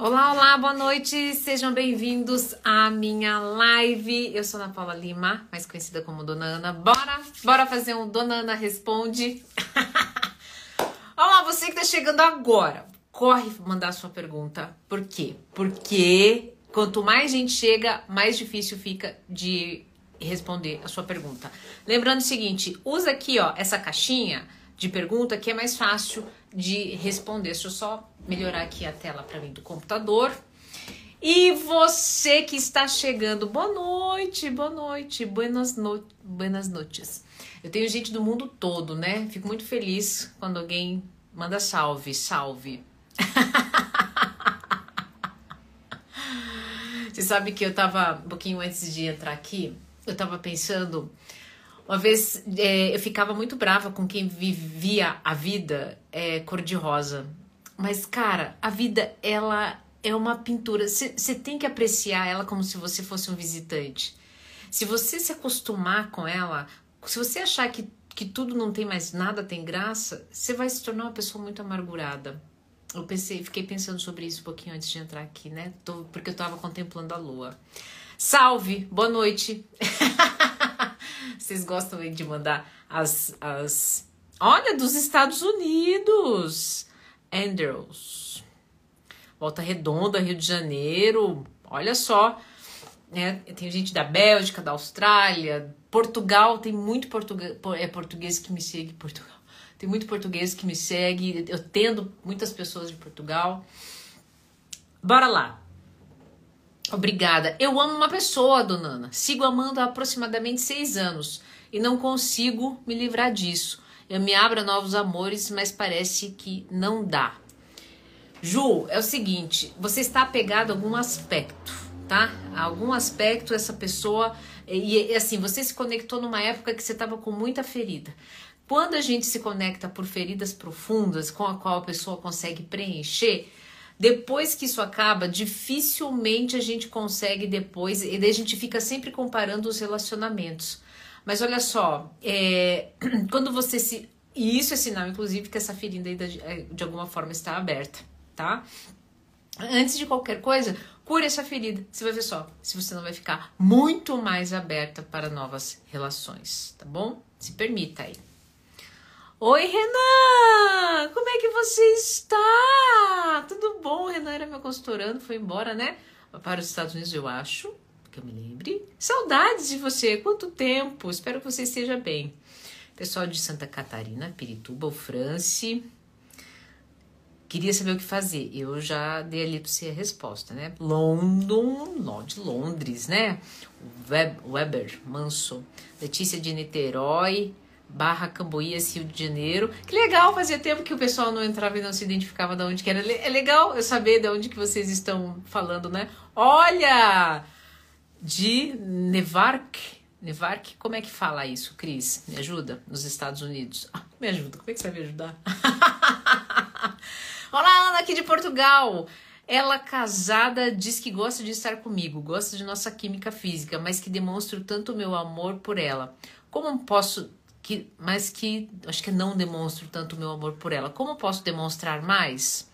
Olá, olá, boa noite, sejam bem-vindos à minha live. Eu sou Ana Paula Lima, mais conhecida como Dona Ana. Bora, bora fazer um Dona Ana Responde. Olá, você que tá chegando agora, corre mandar sua pergunta. Por quê? Porque quanto mais gente chega, mais difícil fica de responder a sua pergunta. Lembrando o seguinte, usa aqui, ó, essa caixinha de pergunta que é mais fácil de responder. Deixa eu só melhorar aqui a tela para mim do computador. E você que está chegando, boa noite, boa noite, buenas, no buenas noites. Eu tenho gente do mundo todo, né? Fico muito feliz quando alguém manda salve, salve. Você sabe que eu tava, um pouquinho antes de entrar aqui, eu tava pensando uma vez é, eu ficava muito brava com quem vivia a vida é, cor-de-rosa. Mas, cara, a vida, ela é uma pintura. Você tem que apreciar ela como se você fosse um visitante. Se você se acostumar com ela, se você achar que, que tudo não tem mais nada, tem graça, você vai se tornar uma pessoa muito amargurada. Eu pensei, fiquei pensando sobre isso um pouquinho antes de entrar aqui, né? Tô, porque eu tava contemplando a lua. Salve, boa noite. Vocês gostam de mandar as, as. Olha, dos Estados Unidos! Andrews. Volta Redonda, Rio de Janeiro. Olha só. Né? Tem gente da Bélgica, da Austrália, Portugal. Tem muito português, é português que me segue. Portugal. Tem muito português que me segue. Eu tendo muitas pessoas de Portugal. Bora lá. Obrigada. Eu amo uma pessoa, dona Ana. Sigo amando há aproximadamente seis anos e não consigo me livrar disso. Eu me abro a novos amores, mas parece que não dá. Ju, é o seguinte: você está apegado a algum aspecto, tá? A algum aspecto, essa pessoa. E, e assim, você se conectou numa época que você estava com muita ferida. Quando a gente se conecta por feridas profundas com a qual a pessoa consegue preencher, depois que isso acaba, dificilmente a gente consegue depois, e daí a gente fica sempre comparando os relacionamentos. Mas olha só, é, quando você se. E isso é sinal, inclusive, que essa ferida é, de alguma forma está aberta, tá? Antes de qualquer coisa, cure essa ferida. Você vai ver só, se você não vai ficar muito mais aberta para novas relações, tá bom? Se permita aí. Oi, Renan! Como é que você está? Tudo bom? O Renan era meu consultorando, foi embora, né? Para os Estados Unidos, eu acho, que eu me lembre. Saudades de você, quanto tempo! Espero que você esteja bem. Pessoal de Santa Catarina, Pirituba, o France. Queria saber o que fazer. Eu já dei ali para você a resposta, né? London, de Londres, né? Weber, Manso. Letícia de Niterói barra Camboías, Rio de Janeiro. Que legal, fazia tempo que o pessoal não entrava e não se identificava de onde que era. É legal eu saber de onde que vocês estão falando, né? Olha! De Nevark. Nevark, como é que fala isso, Cris? Me ajuda? Nos Estados Unidos. Ah, me ajuda, como é que você vai me ajudar? Olá, Ana aqui de Portugal. Ela casada diz que gosta de estar comigo, gosta de nossa química física, mas que demonstro tanto meu amor por ela. Como posso que, mas que acho que não demonstro tanto o meu amor por ela. Como posso demonstrar mais?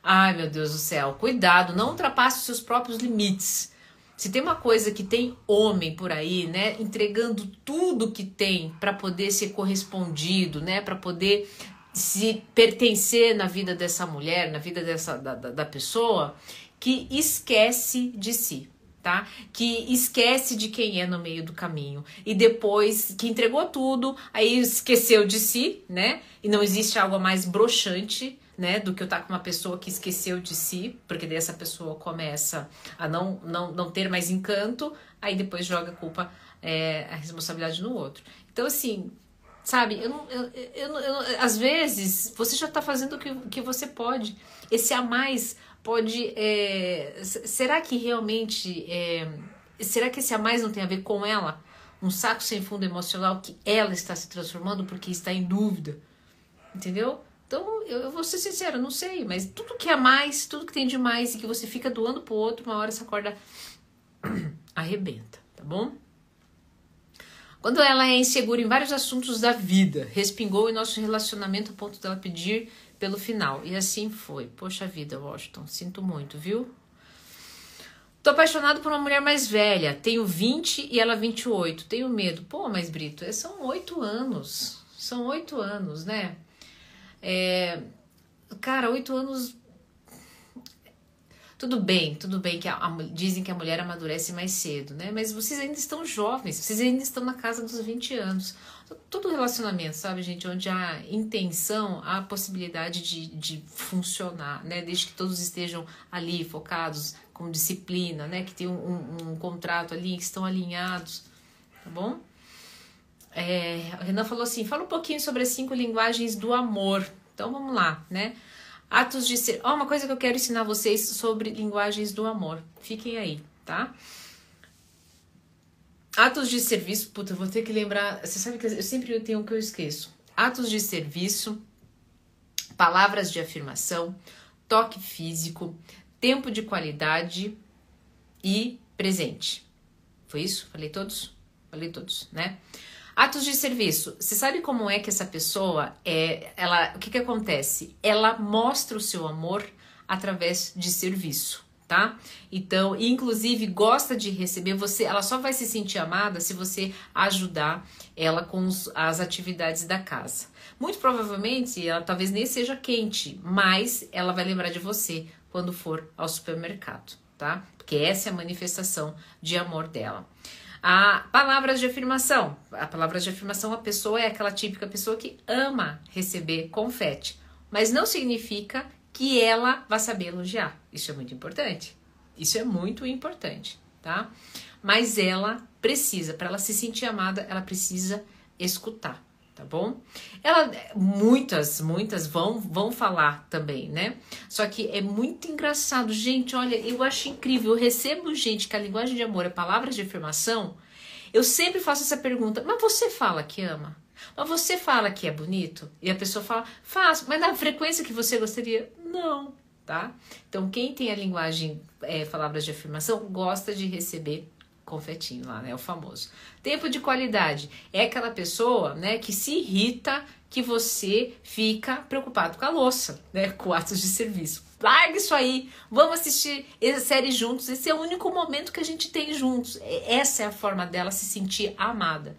Ai, meu Deus do céu, cuidado, não ultrapasse os seus próprios limites. Se tem uma coisa que tem homem por aí, né, entregando tudo que tem para poder ser correspondido, né, para poder se pertencer na vida dessa mulher, na vida dessa da, da, pessoa, que esquece de si tá? Que esquece de quem é no meio do caminho e depois que entregou tudo, aí esqueceu de si, né? E não existe algo mais broxante, né, do que eu estar tá com uma pessoa que esqueceu de si, porque daí essa pessoa começa a não não, não ter mais encanto, aí depois joga a culpa, é, a responsabilidade no outro. Então assim, sabe, eu não, eu, eu, eu, às vezes você já está fazendo o que, que você pode. Esse a mais pode. É, será que realmente. É, será que esse a mais não tem a ver com ela? Um saco sem fundo emocional que ela está se transformando porque está em dúvida. Entendeu? Então, eu, eu vou ser sincera, não sei, mas tudo que é mais, tudo que tem de mais e que você fica doando pro outro, uma hora essa corda arrebenta, tá bom? Quando ela é insegura em vários assuntos da vida, respingou em nosso relacionamento a ponto dela pedir pelo final. E assim foi. Poxa vida, Washington, sinto muito, viu? Tô apaixonado por uma mulher mais velha. Tenho 20 e ela 28. Tenho medo. Pô, mas Brito, é, são oito anos. São oito anos, né? É, cara, oito anos tudo bem, tudo bem que a, a, dizem que a mulher amadurece mais cedo, né? Mas vocês ainda estão jovens, vocês ainda estão na casa dos 20 anos. Todo relacionamento, sabe, gente, onde há intenção, há possibilidade de, de funcionar, né? Desde que todos estejam ali focados com disciplina, né? Que tem um, um, um contrato ali, que estão alinhados, tá bom? É, a Renan falou assim: fala um pouquinho sobre as cinco linguagens do amor. Então vamos lá, né? Atos de ser. Ó, uma coisa que eu quero ensinar vocês sobre linguagens do amor. Fiquem aí, tá? Atos de serviço. Puta, vou ter que lembrar. Você sabe que eu sempre tenho o que eu esqueço. Atos de serviço, palavras de afirmação, toque físico, tempo de qualidade e presente. Foi isso? Falei todos? Falei todos, né? Atos de serviço. Você sabe como é que essa pessoa é, ela, o que que acontece? Ela mostra o seu amor através de serviço, tá? Então, inclusive gosta de receber você, ela só vai se sentir amada se você ajudar ela com os, as atividades da casa. Muito provavelmente, ela talvez nem seja quente, mas ela vai lembrar de você quando for ao supermercado, tá? Porque essa é a manifestação de amor dela. A palavras de afirmação. A palavras de afirmação, a pessoa é aquela típica pessoa que ama receber confete, mas não significa que ela vai saber elogiar. Isso é muito importante. Isso é muito importante, tá? Mas ela precisa, para ela se sentir amada, ela precisa escutar tá bom? Ela, muitas, muitas vão, vão falar também, né? Só que é muito engraçado, gente. Olha, eu acho incrível. Eu recebo gente que a linguagem de amor é palavras de afirmação. Eu sempre faço essa pergunta: mas você fala que ama? Mas você fala que é bonito? E a pessoa fala: faço, mas na frequência que você gostaria? Não, tá? Então, quem tem a linguagem é, palavras de afirmação gosta de receber confetinho lá, né? O famoso. Tempo de qualidade é aquela pessoa, né, que se irrita que você fica preocupado com a louça, né, com atos de serviço. Larga isso aí, vamos assistir essa série juntos. Esse é o único momento que a gente tem juntos. Essa é a forma dela se sentir amada.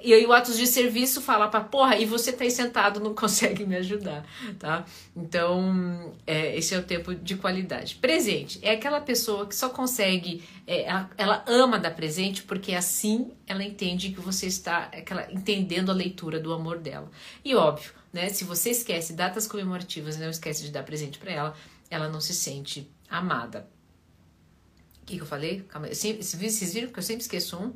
E aí o atos de serviço fala para porra, e você tá aí sentado, não consegue me ajudar, tá? Então, é, esse é o tempo de qualidade. Presente é aquela pessoa que só consegue, é, ela, ela, ama dar presente porque assim ela entende que você está aquela, entendendo a leitura do amor dela. E óbvio, né? Se você esquece datas comemorativas, não esquece de dar presente para ela, ela não se sente amada. O que, que eu falei? Calma, vocês viram que eu sempre esqueço um?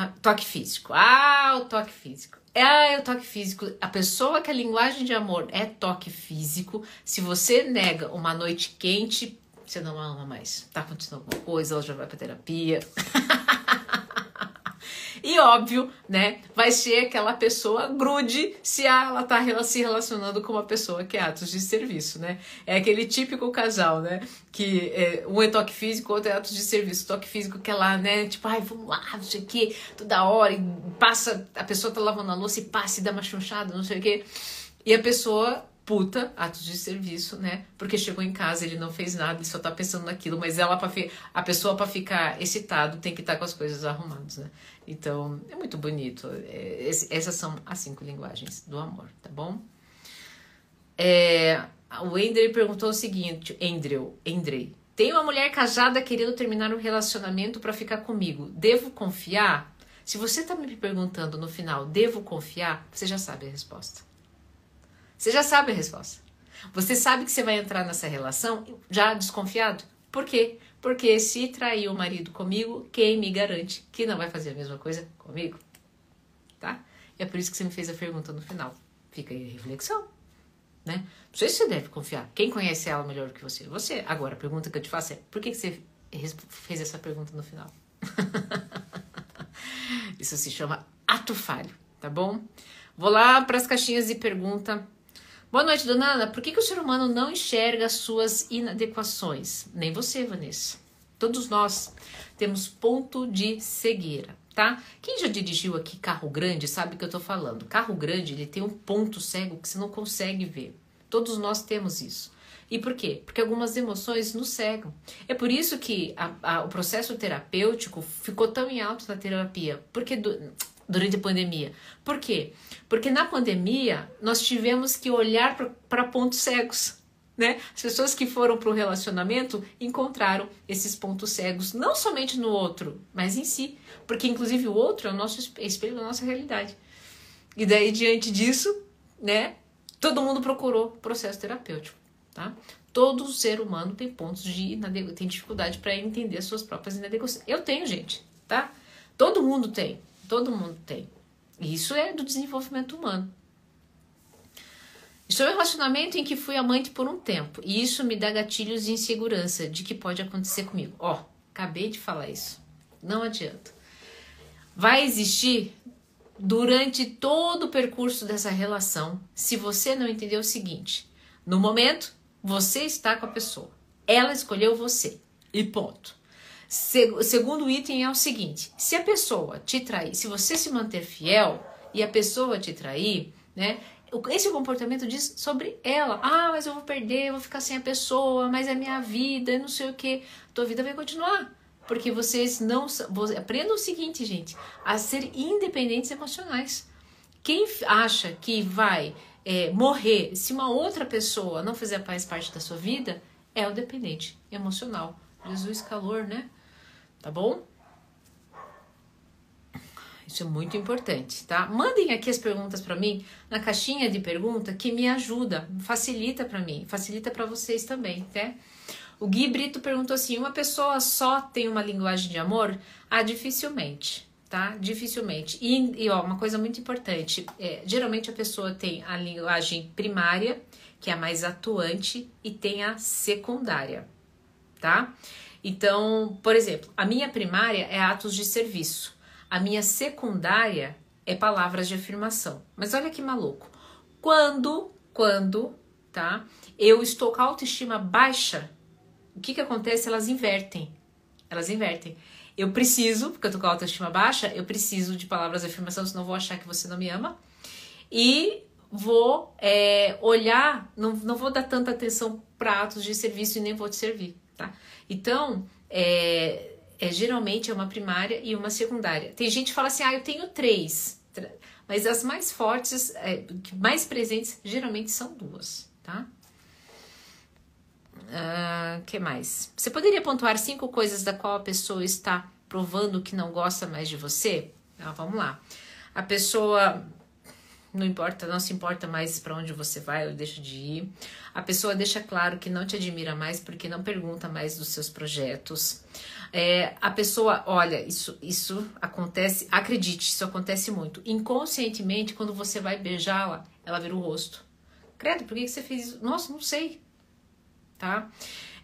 Ah, toque físico. Ah, o toque físico. É o toque físico. A pessoa que a linguagem de amor é toque físico. Se você nega uma noite quente, você não ama mais. Tá acontecendo alguma coisa, ela já vai pra terapia. E óbvio, né, vai ser aquela pessoa grude se ela tá se relacionando com uma pessoa que é atos de serviço, né? É aquele típico casal, né, que é, um é toque físico, outro é atos de serviço. Toque físico que é lá, né, tipo, ai, vamos lá, não sei o que, toda hora, e passa, a pessoa tá lavando a louça e passa e dá uma chunchada, não sei o que. E a pessoa puta, atos de serviço, né? Porque chegou em casa, ele não fez nada, ele só tá pensando naquilo, mas ela para a pessoa para ficar excitado tem que estar tá com as coisas arrumadas, né? Então, é muito bonito. É, essas são as cinco linguagens do amor, tá bom? É, o Andrei perguntou o seguinte, Andrew, Andrei, tem uma mulher casada querendo terminar um relacionamento para ficar comigo. Devo confiar? Se você tá me perguntando no final, devo confiar? Você já sabe a resposta. Você já sabe a resposta. Você sabe que você vai entrar nessa relação já desconfiado. Por quê? Porque se trair o marido comigo, quem me garante que não vai fazer a mesma coisa comigo? Tá? E é por isso que você me fez a pergunta no final. Fica aí a reflexão. Né? Não sei se você deve confiar. Quem conhece ela melhor que você? Você. Agora, a pergunta que eu te faço é: por que, que você fez essa pergunta no final? Isso se chama ato falho, tá bom? Vou lá para as caixinhas de pergunta Boa noite, dona Ana. Por que, que o ser humano não enxerga as suas inadequações? Nem você, Vanessa. Todos nós temos ponto de cegueira, tá? Quem já dirigiu aqui carro grande sabe o que eu tô falando. Carro grande, ele tem um ponto cego que você não consegue ver. Todos nós temos isso. E por quê? Porque algumas emoções nos cegam. É por isso que a, a, o processo terapêutico ficou tão em alto na terapia. Porque do, durante a pandemia. Por quê? Porque na pandemia nós tivemos que olhar para pontos cegos. Né? As pessoas que foram para o relacionamento encontraram esses pontos cegos, não somente no outro, mas em si. Porque, inclusive, o outro é o nosso espelho da nossa realidade. E daí, diante disso, né, todo mundo procurou processo terapêutico. Tá? Todo ser humano tem pontos de tem dificuldade para entender as suas próprias inadequações. Eu tenho, gente, tá? Todo mundo tem, todo mundo tem. Isso é do desenvolvimento humano. Estou em um relacionamento em que fui amante por um tempo e isso me dá gatilhos de insegurança de que pode acontecer comigo. Ó, oh, acabei de falar isso. Não adianta. Vai existir durante todo o percurso dessa relação se você não entender o seguinte: no momento, você está com a pessoa, ela escolheu você e ponto. O segundo item é o seguinte: se a pessoa te trair, se você se manter fiel e a pessoa te trair, né? Esse comportamento diz sobre ela. Ah, mas eu vou perder, eu vou ficar sem a pessoa, mas é minha vida, não sei o que. Tua vida vai continuar. Porque vocês não. Aprendam o seguinte, gente: a ser independentes emocionais. Quem acha que vai é, morrer se uma outra pessoa não fizer mais parte da sua vida é o dependente emocional. Jesus, calor, né? Tá bom? Isso é muito importante, tá? Mandem aqui as perguntas para mim na caixinha de pergunta que me ajuda, facilita para mim, facilita para vocês também, tá? O Gui Brito perguntou assim: uma pessoa só tem uma linguagem de amor? Ah, dificilmente, tá? Dificilmente. E, e ó, uma coisa muito importante: é, geralmente a pessoa tem a linguagem primária, que é a mais atuante, e tem a secundária, tá? Então, por exemplo, a minha primária é atos de serviço. A minha secundária é palavras de afirmação. Mas olha que maluco. Quando, quando, tá? Eu estou com a autoestima baixa, o que que acontece? Elas invertem. Elas invertem. Eu preciso, porque eu tô com a autoestima baixa, eu preciso de palavras de afirmação, senão vou achar que você não me ama. E vou é, olhar, não, não vou dar tanta atenção para atos de serviço e nem vou te servir, tá? Então, é, é, geralmente é uma primária e uma secundária. Tem gente que fala assim, ah, eu tenho três, mas as mais fortes, é, mais presentes, geralmente são duas, tá? Uh, que mais? Você poderia pontuar cinco coisas da qual a pessoa está provando que não gosta mais de você? Ah, vamos lá. A pessoa não importa, não se importa mais para onde você vai ou deixa de ir. A pessoa deixa claro que não te admira mais porque não pergunta mais dos seus projetos. É, a pessoa, olha, isso, isso acontece, acredite, isso acontece muito. Inconscientemente, quando você vai beijá-la, ela vira o rosto. Credo, por que você fez isso? Nossa, não sei. Tá?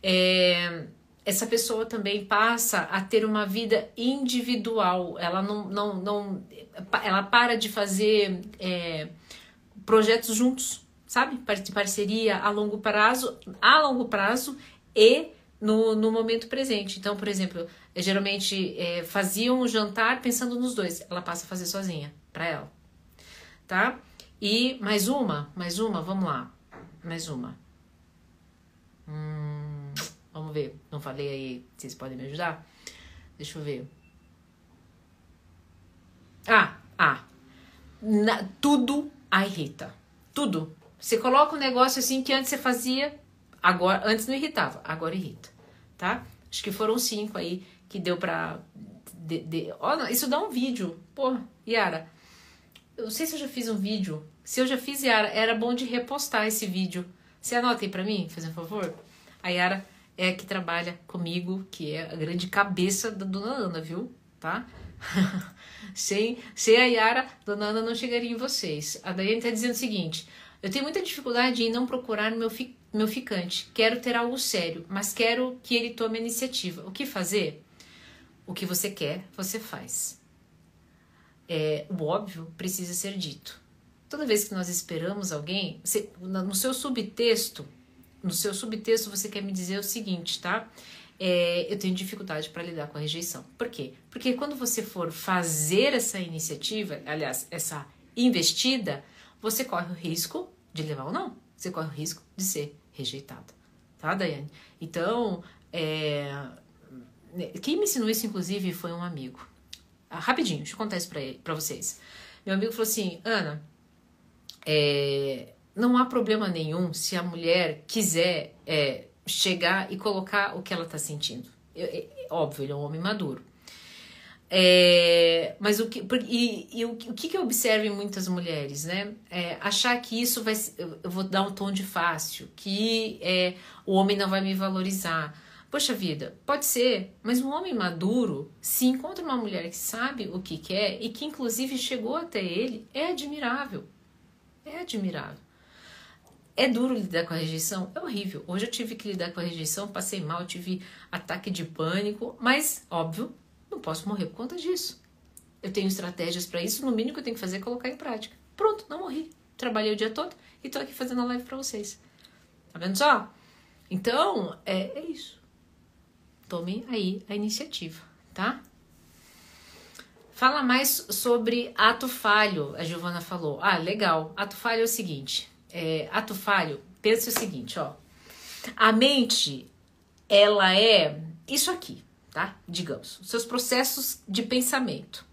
É, essa pessoa também passa a ter uma vida individual. Ela não, não, não ela para de fazer é, projetos juntos, sabe? De parceria a longo prazo, a longo prazo e no, no momento presente. Então, por exemplo, geralmente é, faziam um jantar pensando nos dois. Ela passa a fazer sozinha, para ela, tá? E mais uma, mais uma, vamos lá, mais uma. Hum, ver. Não falei aí, vocês podem me ajudar? Deixa eu ver. Ah, ah. Na, tudo a irrita. Tudo. Você coloca um negócio assim que antes você fazia, agora antes não irritava, agora irrita, tá? Acho que foram cinco aí que deu pra. De, de, oh, isso dá um vídeo. Pô, Yara, eu não sei se eu já fiz um vídeo. Se eu já fiz, Yara, era bom de repostar esse vídeo. Você anota aí pra mim, fazendo um favor? A Yara é que trabalha comigo, que é a grande cabeça da dona Ana, viu? Tá? sem, sem a Yara, dona Ana não chegaria em vocês. A Daiane está dizendo o seguinte: eu tenho muita dificuldade em não procurar meu, fi, meu ficante. Quero ter algo sério, mas quero que ele tome a iniciativa. O que fazer? O que você quer, você faz. É, o óbvio precisa ser dito. Toda vez que nós esperamos alguém, você, no seu subtexto, no seu subtexto você quer me dizer o seguinte, tá? é, eu tenho dificuldade para lidar com a rejeição. Por quê? Porque quando você for fazer essa iniciativa, aliás, essa investida, você corre o risco de levar ou não. Você corre o risco de ser rejeitado. Tá, Daiane? Então, é, quem me ensinou isso, inclusive, foi um amigo. Ah, rapidinho, deixa eu contar isso para vocês. Meu amigo falou assim: Ana, é, não há problema nenhum se a mulher quiser é, chegar e colocar o que ela está sentindo. É, óbvio, ele é um homem maduro. É, mas o que e, e o, o, que, eu observo em muitas mulheres, né? É, achar que isso vai eu vou dar um tom de fácil, que é, o homem não vai me valorizar. Poxa vida, pode ser, mas um homem maduro, se encontra uma mulher que sabe o que quer e que inclusive chegou até ele, é admirável. É admirável. É duro lidar com a rejeição? É horrível. Hoje eu tive que lidar com a rejeição, passei mal, tive ataque de pânico, mas, óbvio, não posso morrer por conta disso. Eu tenho estratégias para isso, no mínimo que eu tenho que fazer é colocar em prática. Pronto, não morri. Trabalhei o dia todo e tô aqui fazendo a live para vocês. Tá vendo só? Então, é, é isso. Tomem aí a iniciativa, tá? Fala mais sobre ato falho, a Giovana falou. Ah, legal. Ato falho é o seguinte: é, ato falho, pensa o seguinte, ó. A mente, ela é isso aqui, tá? Digamos, os seus processos de pensamento.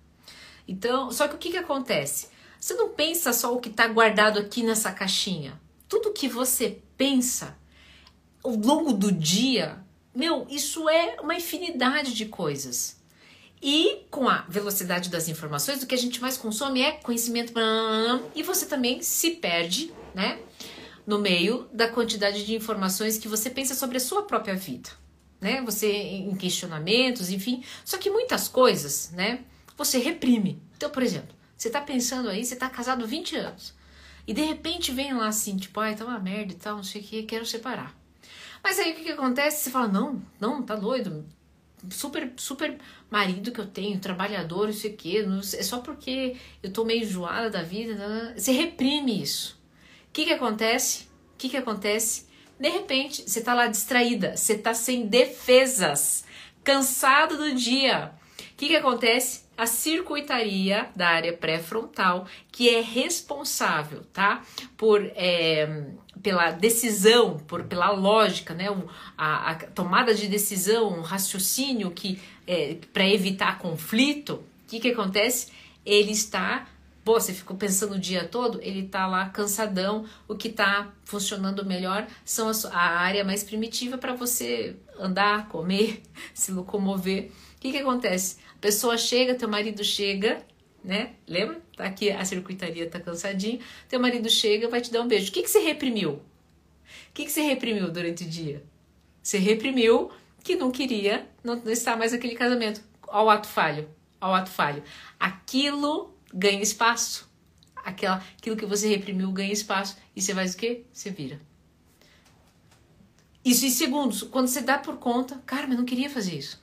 Então, só que o que, que acontece? Você não pensa só o que está guardado aqui nessa caixinha. Tudo que você pensa ao longo do dia, meu, isso é uma infinidade de coisas. E com a velocidade das informações, o que a gente mais consome é conhecimento. E você também se perde né? No meio da quantidade de informações que você pensa sobre a sua própria vida, né? Você em questionamentos, enfim. Só que muitas coisas, né? Você reprime. Então, por exemplo, você tá pensando aí, você tá casado 20 anos. E de repente vem lá assim, tipo, ai, tá uma merda e tal, não sei o que, quero separar. Mas aí o que, que acontece? Você fala, não, não, tá doido. Super, super marido que eu tenho, trabalhador, não sei o que, é só porque eu tô meio enjoada da vida. Né? Você reprime isso. O que, que acontece? O que, que acontece? De repente, você tá lá distraída, você tá sem defesas, cansado do dia. O que, que acontece? A circuitaria da área pré-frontal, que é responsável, tá? Por é, pela decisão, por pela lógica, né? a, a tomada de decisão, um raciocínio que é, para evitar conflito. O que, que acontece? Ele está Pô, você ficou pensando o dia todo, ele tá lá cansadão. O que tá funcionando melhor são a, a área mais primitiva para você andar, comer, se locomover. O que que acontece? A pessoa chega, teu marido chega, né? Lembra? Tá aqui a circuitaria tá cansadinho. Teu marido chega, vai te dar um beijo. O que que você reprimiu? O que que você reprimiu durante o dia? Você reprimiu que não queria não estar mais naquele casamento. Ao ato falho, ao ato falho. Aquilo ganha espaço. Aquela, aquilo que você reprimiu ganha espaço. E você faz o quê? Você vira. Isso em segundos. Quando você dá por conta, cara, mas não queria fazer isso.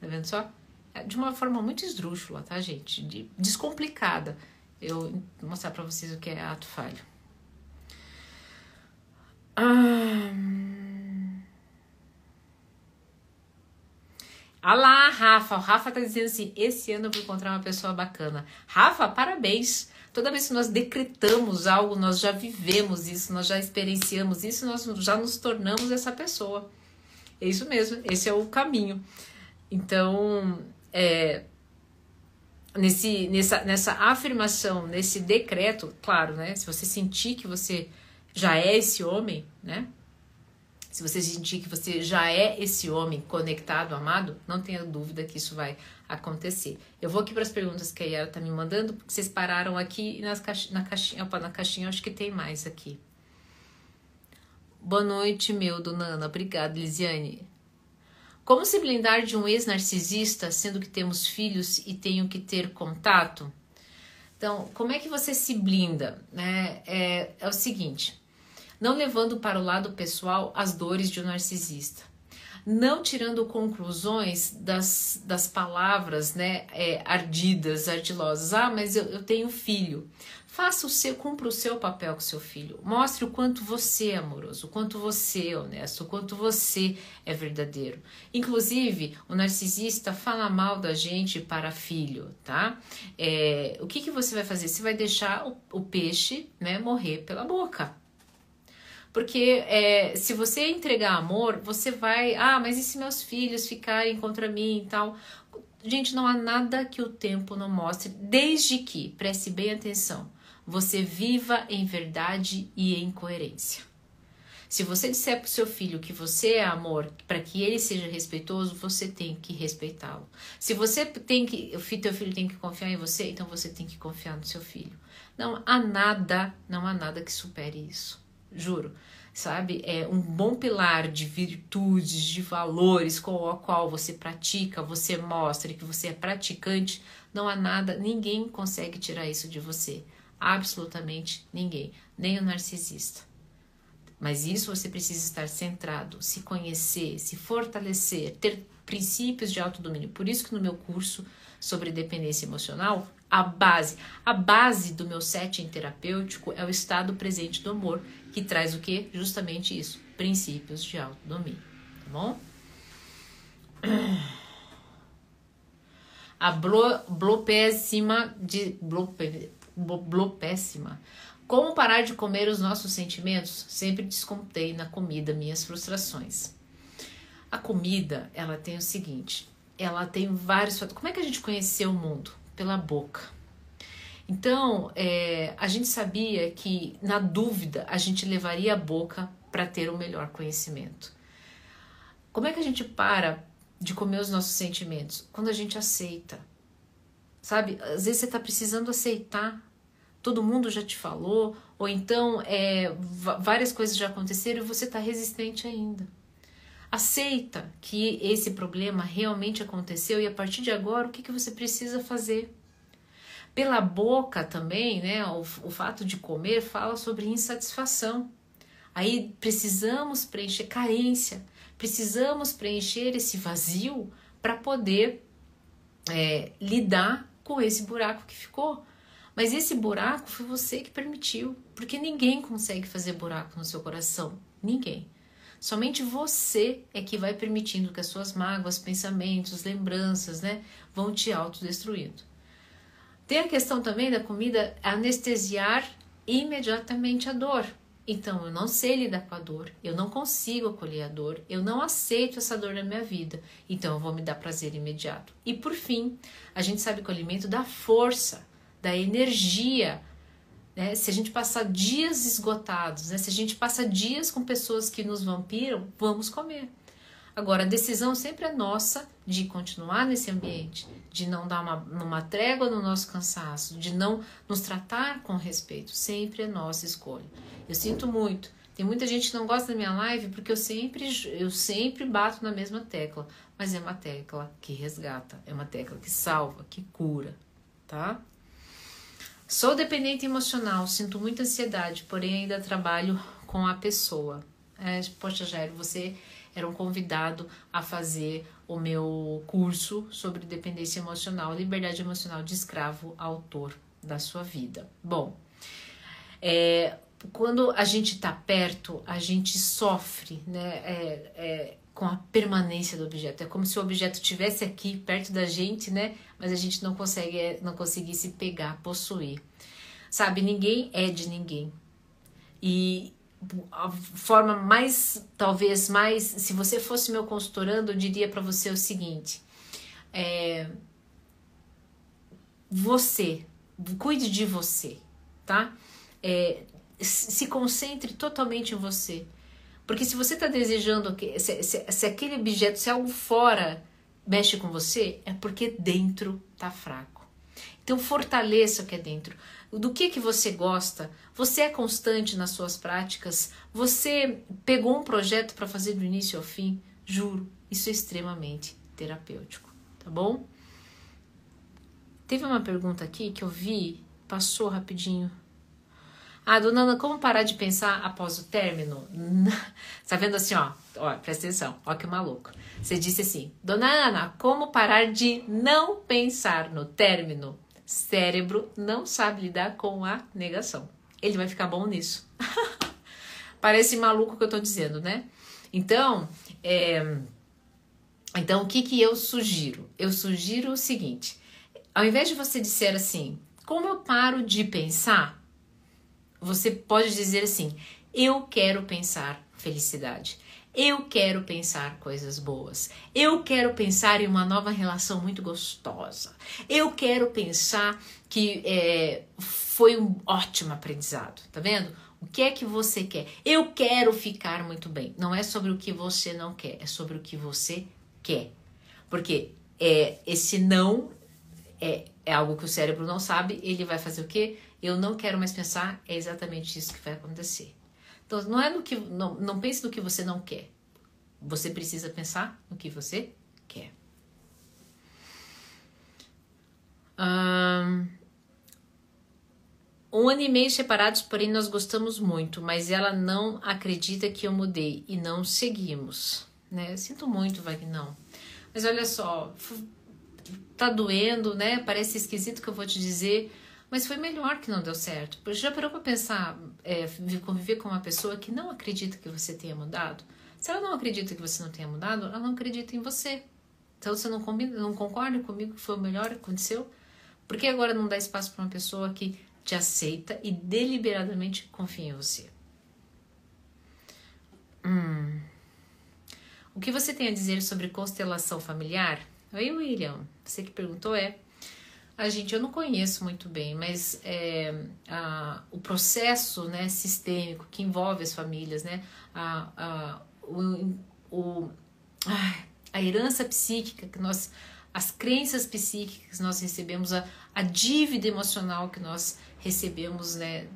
Tá vendo só? É de uma forma muito esdrúxula, tá, gente? De, descomplicada. Eu vou mostrar pra vocês o que é ato falho. Ah. Ah lá, Rafa. O Rafa tá dizendo assim: esse ano eu vou encontrar uma pessoa bacana. Rafa, parabéns. Toda vez que nós decretamos algo, nós já vivemos isso, nós já experienciamos isso, nós já nos tornamos essa pessoa. É isso mesmo, esse é o caminho. Então, é, nesse, nessa, nessa afirmação, nesse decreto, claro, né? Se você sentir que você já é esse homem, né? Se você sentir que você já é esse homem conectado, amado, não tenha dúvida que isso vai acontecer. Eu vou aqui para as perguntas que a Yara tá me mandando, porque vocês pararam aqui nas caixi na caixinha, opa, na caixinha acho que tem mais aqui. Boa noite, meu, dona Ana. Obrigada, Lisiane. Como se blindar de um ex-narcisista, sendo que temos filhos e tenho que ter contato? Então, como é que você se blinda? Né? É, é o seguinte: não levando para o lado pessoal as dores de um narcisista. não tirando conclusões das, das palavras né, é, ardidas, ardilosas. Ah, mas eu, eu tenho filho. Faça o seu, cumpra o seu papel com seu filho. Mostre o quanto você é amoroso, o quanto você é honesto, o quanto você é verdadeiro. Inclusive, o narcisista fala mal da gente para filho, tá? É, o que, que você vai fazer? Você vai deixar o, o peixe né, morrer pela boca. Porque é, se você entregar amor, você vai. Ah, mas e se meus filhos ficarem contra mim e tal? Gente, não há nada que o tempo não mostre, desde que, preste bem atenção, você viva em verdade e em coerência. Se você disser para o seu filho que você é amor, para que ele seja respeitoso, você tem que respeitá-lo. Se você tem que, o teu filho tem que confiar em você, então você tem que confiar no seu filho. Não há nada, não há nada que supere isso. Juro. Sabe? É um bom pilar de virtudes, de valores com o qual você pratica, você mostra que você é praticante. Não há nada, ninguém consegue tirar isso de você. Absolutamente ninguém, nem o narcisista. Mas isso você precisa estar centrado, se conhecer, se fortalecer, ter princípios de autodomínio. Por isso que no meu curso sobre dependência emocional, a base, a base do meu setting terapêutico é o estado presente do amor, que traz o que? Justamente isso, princípios de autodomínio, tá bom? A blo, blopésima de blope, péssima. Como parar de comer os nossos sentimentos? Sempre descontei na comida minhas frustrações. A comida, ela tem o seguinte, ela tem vários fatores. Como é que a gente conheceu o mundo? Pela boca. Então, é, a gente sabia que, na dúvida, a gente levaria a boca para ter o melhor conhecimento. Como é que a gente para de comer os nossos sentimentos? Quando a gente aceita. Sabe? Às vezes você está precisando aceitar todo mundo já te falou, ou então é, várias coisas já aconteceram e você está resistente ainda. Aceita que esse problema realmente aconteceu e a partir de agora o que, que você precisa fazer? Pela boca também, né? O, o fato de comer fala sobre insatisfação. Aí precisamos preencher carência, precisamos preencher esse vazio para poder é, lidar com esse buraco que ficou. Mas esse buraco foi você que permitiu, porque ninguém consegue fazer buraco no seu coração. Ninguém. Somente você é que vai permitindo que as suas mágoas, pensamentos, lembranças, né, vão te autodestruindo. Tem a questão também da comida anestesiar imediatamente a dor. Então, eu não sei lidar com a dor, eu não consigo acolher a dor, eu não aceito essa dor na minha vida, então eu vou me dar prazer imediato. E por fim, a gente sabe que o alimento dá força, da energia. Né? Se a gente passar dias esgotados, né? se a gente passa dias com pessoas que nos vampiram, vamos comer. Agora, a decisão sempre é nossa de continuar nesse ambiente, de não dar uma, uma trégua no nosso cansaço, de não nos tratar com respeito. Sempre é nossa escolha. Eu sinto muito. Tem muita gente que não gosta da minha live porque eu sempre, eu sempre bato na mesma tecla. Mas é uma tecla que resgata, é uma tecla que salva, que cura, tá? Sou dependente emocional, sinto muita ansiedade, porém ainda trabalho com a pessoa. É, poxa, Jairo, você era um convidado a fazer o meu curso sobre dependência emocional, liberdade emocional de escravo, autor da sua vida. Bom, é, quando a gente está perto, a gente sofre, né? É, é, com a permanência do objeto. É como se o objeto estivesse aqui perto da gente, né? Mas a gente não consegue, é, não conseguisse pegar, possuir. Sabe, ninguém é de ninguém. E a forma mais, talvez mais, se você fosse meu consultorando, eu diria para você o seguinte: é, você, cuide de você, tá? É, se concentre totalmente em você. Porque se você está desejando que se, se, se, aquele objeto, se algo fora mexe com você, é porque dentro tá fraco. Então fortaleça o que é dentro. Do que que você gosta? Você é constante nas suas práticas? Você pegou um projeto para fazer do início ao fim? Juro, isso é extremamente terapêutico, tá bom? Teve uma pergunta aqui que eu vi, passou rapidinho. Ah, dona Ana, como parar de pensar após o término? tá vendo assim, ó? Ó, presta atenção, ó que maluco. Você disse assim, Dona Ana, como parar de não pensar no término? Cérebro não sabe lidar com a negação. Ele vai ficar bom nisso. Parece maluco o que eu tô dizendo, né? Então, é... então o que que eu sugiro? Eu sugiro o seguinte: ao invés de você dizer assim, como eu paro de pensar, você pode dizer assim: eu quero pensar felicidade. Eu quero pensar coisas boas. Eu quero pensar em uma nova relação muito gostosa. Eu quero pensar que é, foi um ótimo aprendizado. Tá vendo? O que é que você quer? Eu quero ficar muito bem. Não é sobre o que você não quer, é sobre o que você quer. Porque é, esse não é, é algo que o cérebro não sabe, ele vai fazer o quê? Eu não quero mais pensar, é exatamente isso que vai acontecer. Então, não é no que. Não, não pense no que você não quer. Você precisa pensar no que você quer. Um, um ano e meio separados, porém nós gostamos muito, mas ela não acredita que eu mudei e não seguimos. Né? Sinto muito, Vagnão. Mas olha só, tá doendo, né? Parece esquisito que eu vou te dizer, mas foi melhor que não deu certo. Já parou para pensar, é, conviver com uma pessoa que não acredita que você tenha mudado? Se ela não acredita que você não tenha mudado, ela não acredita em você. Então você não, combina, não concorda comigo que foi o melhor que aconteceu? Por que agora não dá espaço para uma pessoa que te aceita e deliberadamente confia em você? Hum. O que você tem a dizer sobre constelação familiar? Oi, William. Você que perguntou é. A gente, eu não conheço muito bem, mas é, a, o processo né, sistêmico que envolve as famílias, né, a, a, o, o, a herança psíquica que nós, as crenças psíquicas que nós recebemos, a, a dívida emocional que nós recebemos né,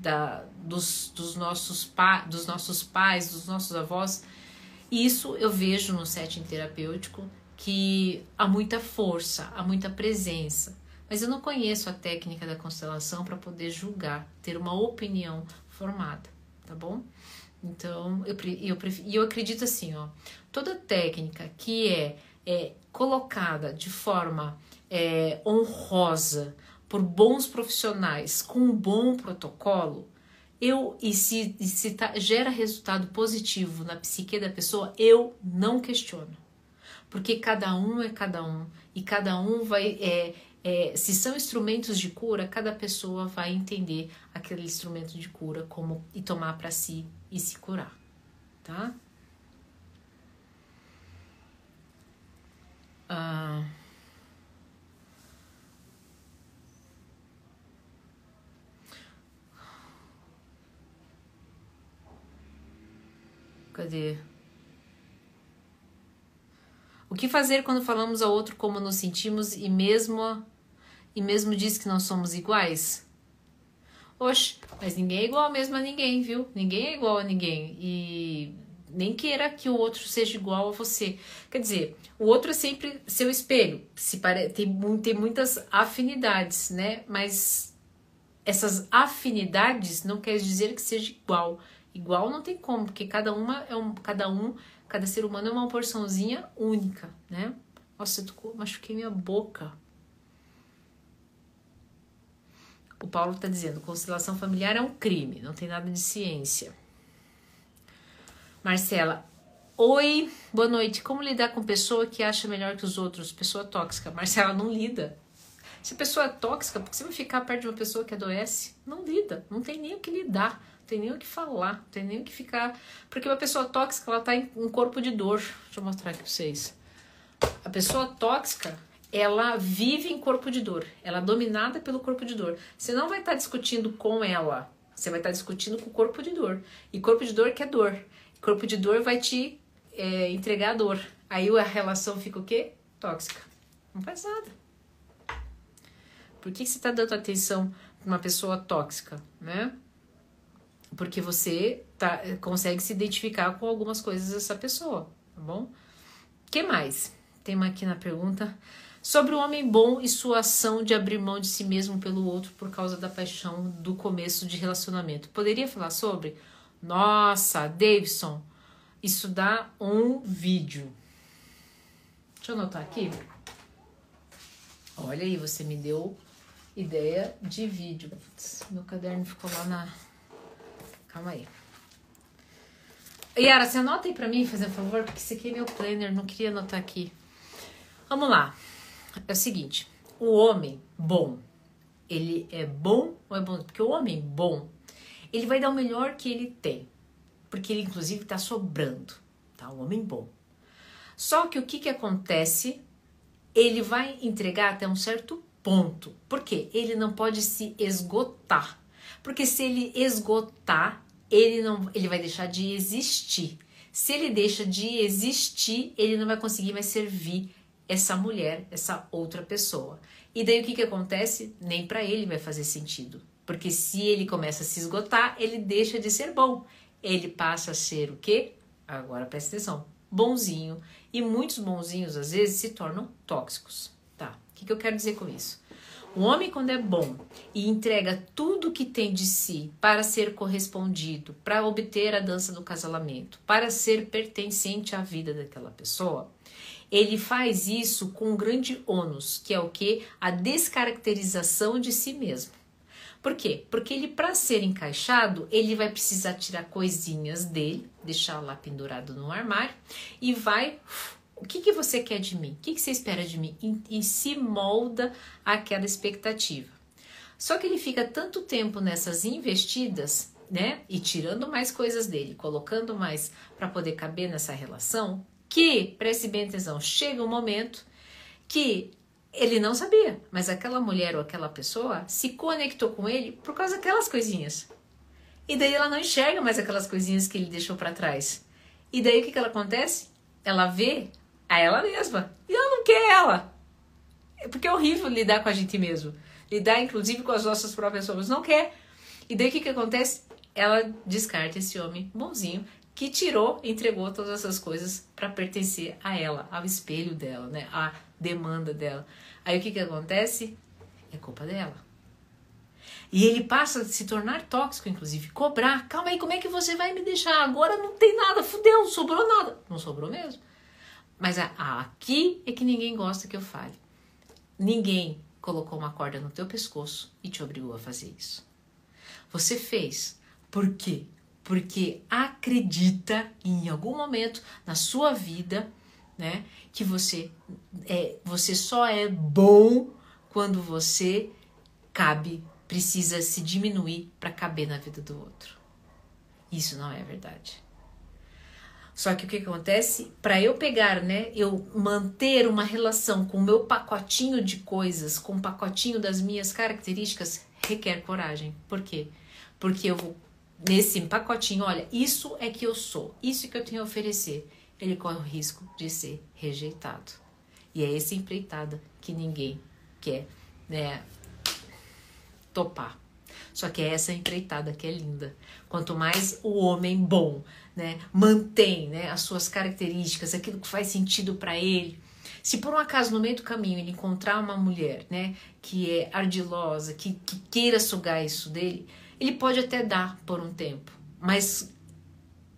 da, dos, dos, nossos pa, dos nossos pais, dos nossos avós, isso eu vejo no setting terapêutico que há muita força, há muita presença. Mas eu não conheço a técnica da constelação para poder julgar, ter uma opinião formada, tá bom? Então, eu, eu, eu acredito assim, ó, toda técnica que é, é colocada de forma é, honrosa por bons profissionais com um bom protocolo, eu e se, e se tá, gera resultado positivo na psique da pessoa, eu não questiono. Porque cada um é cada um e cada um vai é, é, se são instrumentos de cura, cada pessoa vai entender aquele instrumento de cura como e tomar para si e se curar, tá? Ah, cadê? O que fazer quando falamos ao outro como nos sentimos e mesmo e mesmo diz que não somos iguais? Oxe, mas ninguém é igual mesmo a ninguém, viu? Ninguém é igual a ninguém. E nem queira que o outro seja igual a você. Quer dizer, o outro é sempre seu espelho. Se pare... tem, tem muitas afinidades, né? Mas essas afinidades não quer dizer que seja igual. Igual não tem como, porque cada uma é um, cada um, cada ser humano é uma porçãozinha única, né? Nossa, eu machuquei minha boca. O Paulo está dizendo: constelação familiar é um crime, não tem nada de ciência. Marcela, oi, boa noite. Como lidar com pessoa que acha melhor que os outros? Pessoa tóxica. Marcela, não lida. Se a pessoa é tóxica, por que você vai ficar perto de uma pessoa que adoece? Não lida, não tem nem o que lidar, tem nem o que falar, tem nem o que ficar. Porque uma pessoa tóxica, ela tá em um corpo de dor. Deixa eu mostrar aqui pra vocês. A pessoa tóxica, ela vive em corpo de dor, ela é dominada pelo corpo de dor. Você não vai estar discutindo com ela, você vai estar discutindo com o corpo de dor. E corpo de dor quer dor. Corpo de dor vai te é, entregar dor. Aí a relação fica o quê? Tóxica. Não faz nada. Por que, você está dando atenção para uma pessoa tóxica, né? Porque você tá, consegue se identificar com algumas coisas dessa pessoa, tá bom? que mais? Tem uma aqui na pergunta sobre o homem bom e sua ação de abrir mão de si mesmo pelo outro por causa da paixão do começo de relacionamento. Poderia falar sobre? Nossa, Davidson, isso dá um vídeo. Deixa eu anotar aqui. Olha aí, você me deu ideia de vídeo. Putz, meu caderno ficou lá na. Calma aí. Yara, você anota aí pra mim, fazer um favor, porque esse aqui é meu planner, não queria anotar aqui. Vamos lá. É o seguinte: o homem bom, ele é bom ou é bom? Porque o homem bom, ele vai dar o melhor que ele tem. Porque ele, inclusive, tá sobrando. Tá? O homem bom. Só que o que, que acontece? Ele vai entregar até um certo ponto. Por quê? Ele não pode se esgotar. Porque se ele esgotar, ele não ele vai deixar de existir. Se ele deixa de existir, ele não vai conseguir mais servir essa mulher, essa outra pessoa. E daí o que, que acontece? Nem para ele vai fazer sentido. Porque se ele começa a se esgotar, ele deixa de ser bom. Ele passa a ser o quê? Agora presta atenção. Bonzinho. E muitos bonzinhos, às vezes, se tornam tóxicos. Tá? O que, que eu quero dizer com isso? O homem, quando é bom e entrega tudo que tem de si para ser correspondido, para obter a dança do casamento, para ser pertencente à vida daquela pessoa, ele faz isso com um grande ônus, que é o que? A descaracterização de si mesmo. Por quê? Porque ele, para ser encaixado, ele vai precisar tirar coisinhas dele, deixar lá pendurado no armário e vai o que, que você quer de mim? O que, que você espera de mim? E, e se molda aquela expectativa. Só que ele fica tanto tempo nessas investidas, né? E tirando mais coisas dele, colocando mais para poder caber nessa relação, que, preste bem atenção, chega um momento que ele não sabia, mas aquela mulher ou aquela pessoa se conectou com ele por causa daquelas coisinhas. E daí ela não enxerga mais aquelas coisinhas que ele deixou para trás. E daí o que, que ela acontece? Ela vê a ela mesma. E ela não quer ela. É porque é horrível lidar com a gente mesmo. Lidar, inclusive, com as nossas próprias sombras. Não quer. E daí o que, que acontece? Ela descarta esse homem bonzinho que tirou, entregou todas essas coisas para pertencer a ela, ao espelho dela, né? A demanda dela. Aí o que, que acontece? É culpa dela. E ele passa a se tornar tóxico, inclusive, cobrar. Calma aí, como é que você vai me deixar? Agora não tem nada, fudeu, não sobrou nada. Não sobrou mesmo. Mas aqui é que ninguém gosta que eu fale. Ninguém colocou uma corda no teu pescoço e te obrigou a fazer isso. Você fez. Por quê? Porque acredita em algum momento na sua vida, né, que você é, você só é bom quando você cabe, precisa se diminuir para caber na vida do outro. Isso não é verdade. Só que o que acontece? Para eu pegar, né, eu manter uma relação com o meu pacotinho de coisas, com o pacotinho das minhas características, requer coragem. Por quê? Porque eu vou nesse pacotinho, olha, isso é que eu sou, isso é que eu tenho a oferecer. Ele corre o risco de ser rejeitado. E é essa empreitada que ninguém quer, né, topar. Só que é essa empreitada que é linda. Quanto mais o homem bom, né, mantém, né, as suas características, aquilo que faz sentido para ele. Se por um acaso no meio do caminho ele encontrar uma mulher, né, que é ardilosa, que, que queira sugar isso dele, ele pode até dar por um tempo, mas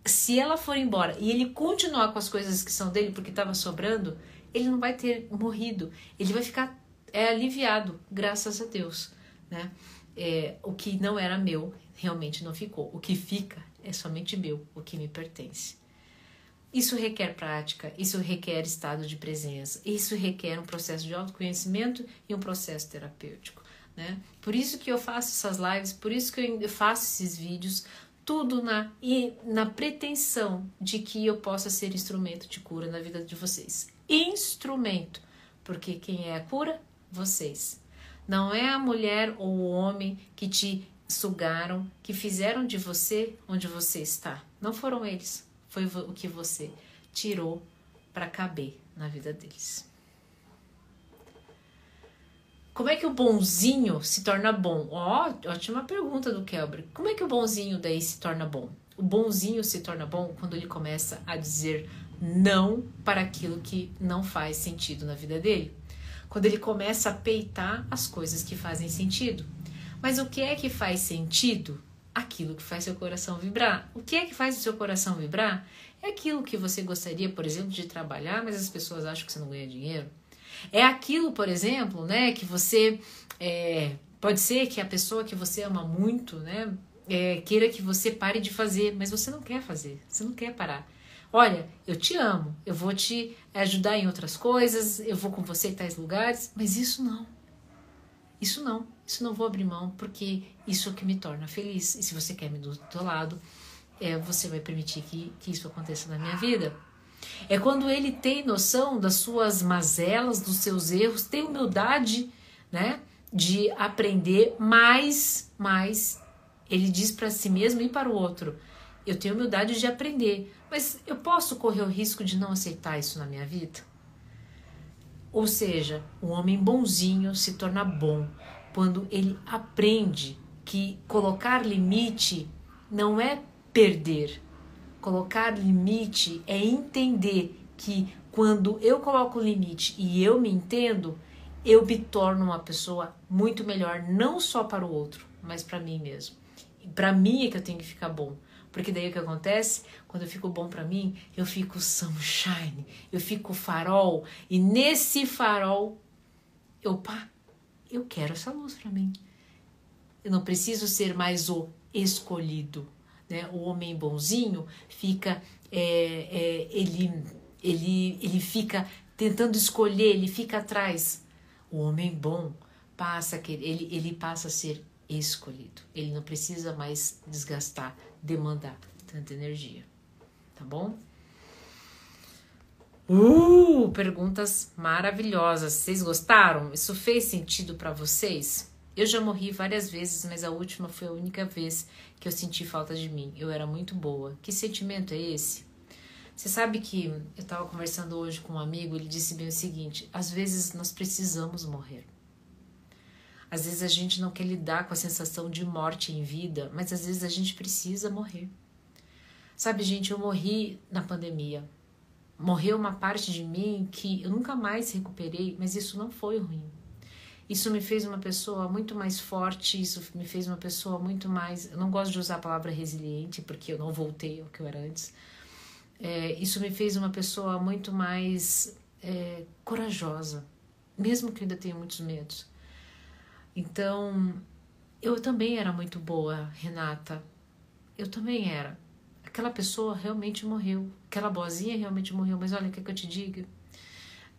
se ela for embora e ele continuar com as coisas que são dele porque estava sobrando, ele não vai ter morrido, ele vai ficar é aliviado, graças a Deus, né? é, o que não era meu realmente não ficou. O que fica é somente meu, o que me pertence. Isso requer prática, isso requer estado de presença, isso requer um processo de autoconhecimento e um processo terapêutico. Né? Por isso que eu faço essas lives, por isso que eu faço esses vídeos, tudo na, e na pretensão de que eu possa ser instrumento de cura na vida de vocês. Instrumento, porque quem é a cura? Vocês. Não é a mulher ou o homem que te sugaram, que fizeram de você onde você está. Não foram eles. Foi o que você tirou para caber na vida deles. Como é que o bonzinho se torna bom? Ó, oh, ótima pergunta do Kelber. Como é que o bonzinho daí se torna bom? O bonzinho se torna bom quando ele começa a dizer não para aquilo que não faz sentido na vida dele. quando ele começa a peitar as coisas que fazem sentido. Mas o que é que faz sentido? Aquilo que faz seu coração vibrar. O que é que faz o seu coração vibrar? É aquilo que você gostaria, por exemplo, de trabalhar, mas as pessoas acham que você não ganha dinheiro. É aquilo, por exemplo, né, que você é, pode ser que a pessoa que você ama muito, né, é, queira que você pare de fazer, mas você não quer fazer, você não quer parar. Olha, eu te amo, eu vou te ajudar em outras coisas, eu vou com você em tais lugares, mas isso não. Isso não, isso não vou abrir mão, porque isso é o que me torna feliz. E se você quer me do teu lado, é, você vai permitir que, que isso aconteça na minha vida. É quando ele tem noção das suas mazelas, dos seus erros, tem humildade, né, de aprender mais, mais. Ele diz para si mesmo e para o outro: eu tenho humildade de aprender, mas eu posso correr o risco de não aceitar isso na minha vida? Ou seja, um homem bonzinho se torna bom quando ele aprende que colocar limite não é perder. Colocar limite é entender que quando eu coloco limite e eu me entendo, eu me torno uma pessoa muito melhor, não só para o outro, mas para mim mesmo. Para mim é que eu tenho que ficar bom. Porque daí o que acontece? Quando eu fico bom para mim, eu fico sunshine, eu fico farol, e nesse farol, eu pá, eu quero essa luz para mim. Eu não preciso ser mais o escolhido, né? O homem bonzinho fica, é, é, ele, ele, ele fica tentando escolher, ele fica atrás. O homem bom passa, ele, ele passa a ser escolhido. Ele não precisa mais desgastar, demandar tanta energia. Tá bom? Uh, perguntas maravilhosas. Vocês gostaram? Isso fez sentido para vocês? Eu já morri várias vezes, mas a última foi a única vez que eu senti falta de mim. Eu era muito boa. Que sentimento é esse? Você sabe que eu estava conversando hoje com um amigo, ele disse bem o seguinte: às vezes nós precisamos morrer. Às vezes a gente não quer lidar com a sensação de morte em vida, mas às vezes a gente precisa morrer. Sabe, gente, eu morri na pandemia. Morreu uma parte de mim que eu nunca mais recuperei, mas isso não foi ruim. Isso me fez uma pessoa muito mais forte, isso me fez uma pessoa muito mais. Eu não gosto de usar a palavra resiliente, porque eu não voltei ao que eu era antes. É, isso me fez uma pessoa muito mais é, corajosa, mesmo que eu ainda tenha muitos medos. Então, eu também era muito boa, Renata. Eu também era. Aquela pessoa realmente morreu. Aquela boazinha realmente morreu. Mas olha, o que, é que eu te digo?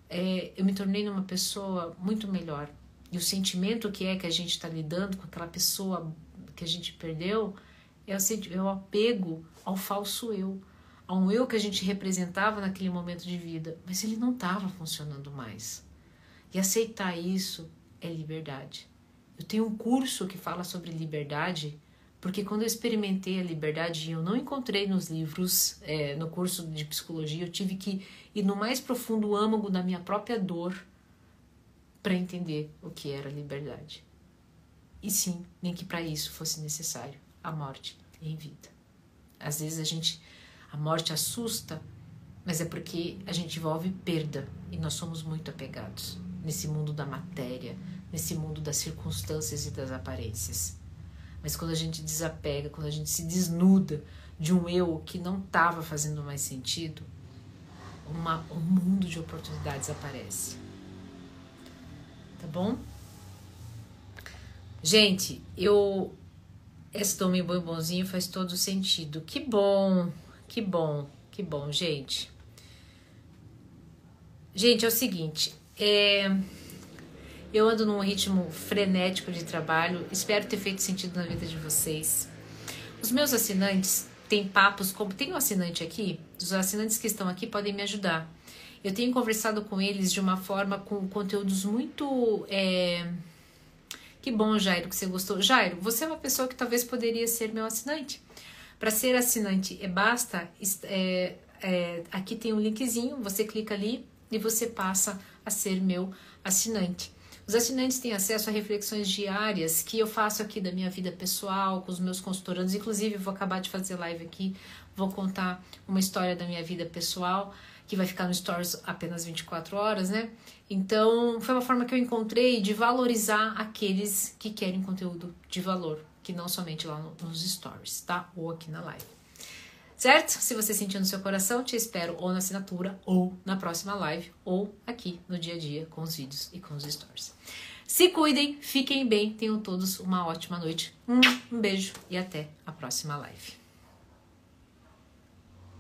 É, eu me tornei uma pessoa muito melhor. E o sentimento que é que a gente está lidando com aquela pessoa que a gente perdeu é o, é o apego ao falso eu, a um eu que a gente representava naquele momento de vida, mas ele não estava funcionando mais. E aceitar isso é liberdade. Eu tenho um curso que fala sobre liberdade, porque quando eu experimentei a liberdade, eu não encontrei nos livros, é, no curso de psicologia, eu tive que ir no mais profundo âmago da minha própria dor para entender o que era liberdade. E sim, nem que para isso fosse necessário a morte em vida. Às vezes a gente, a morte assusta, mas é porque a gente envolve perda e nós somos muito apegados nesse mundo da matéria, nesse mundo das circunstâncias e das aparências. Mas quando a gente desapega, quando a gente se desnuda de um eu que não estava fazendo mais sentido, uma, um mundo de oportunidades aparece. Tá bom? Gente, eu. Esse Tome Bom Bonzinho faz todo sentido. Que bom, que bom, que bom, gente. Gente, é o seguinte. É eu ando num ritmo frenético de trabalho, espero ter feito sentido na vida de vocês. Os meus assinantes têm papos como. Tem um assinante aqui? Os assinantes que estão aqui podem me ajudar. Eu tenho conversado com eles de uma forma com conteúdos muito. É... Que bom, Jairo, que você gostou. Jairo, você é uma pessoa que talvez poderia ser meu assinante. Para ser assinante, é basta. É, é, aqui tem um linkzinho, você clica ali e você passa a ser meu assinante. Os assinantes têm acesso a reflexões diárias que eu faço aqui da minha vida pessoal, com os meus consultorandos. Inclusive, vou acabar de fazer live aqui, vou contar uma história da minha vida pessoal que vai ficar no Stories apenas 24 horas, né? Então, foi uma forma que eu encontrei de valorizar aqueles que querem conteúdo de valor, que não somente lá no, nos Stories, tá? Ou aqui na live. Certo? Se você sentiu no seu coração, te espero ou na assinatura, ou na próxima live, ou aqui no dia a dia com os vídeos e com os stories. Se cuidem, fiquem bem, tenham todos uma ótima noite. Um beijo e até a próxima live.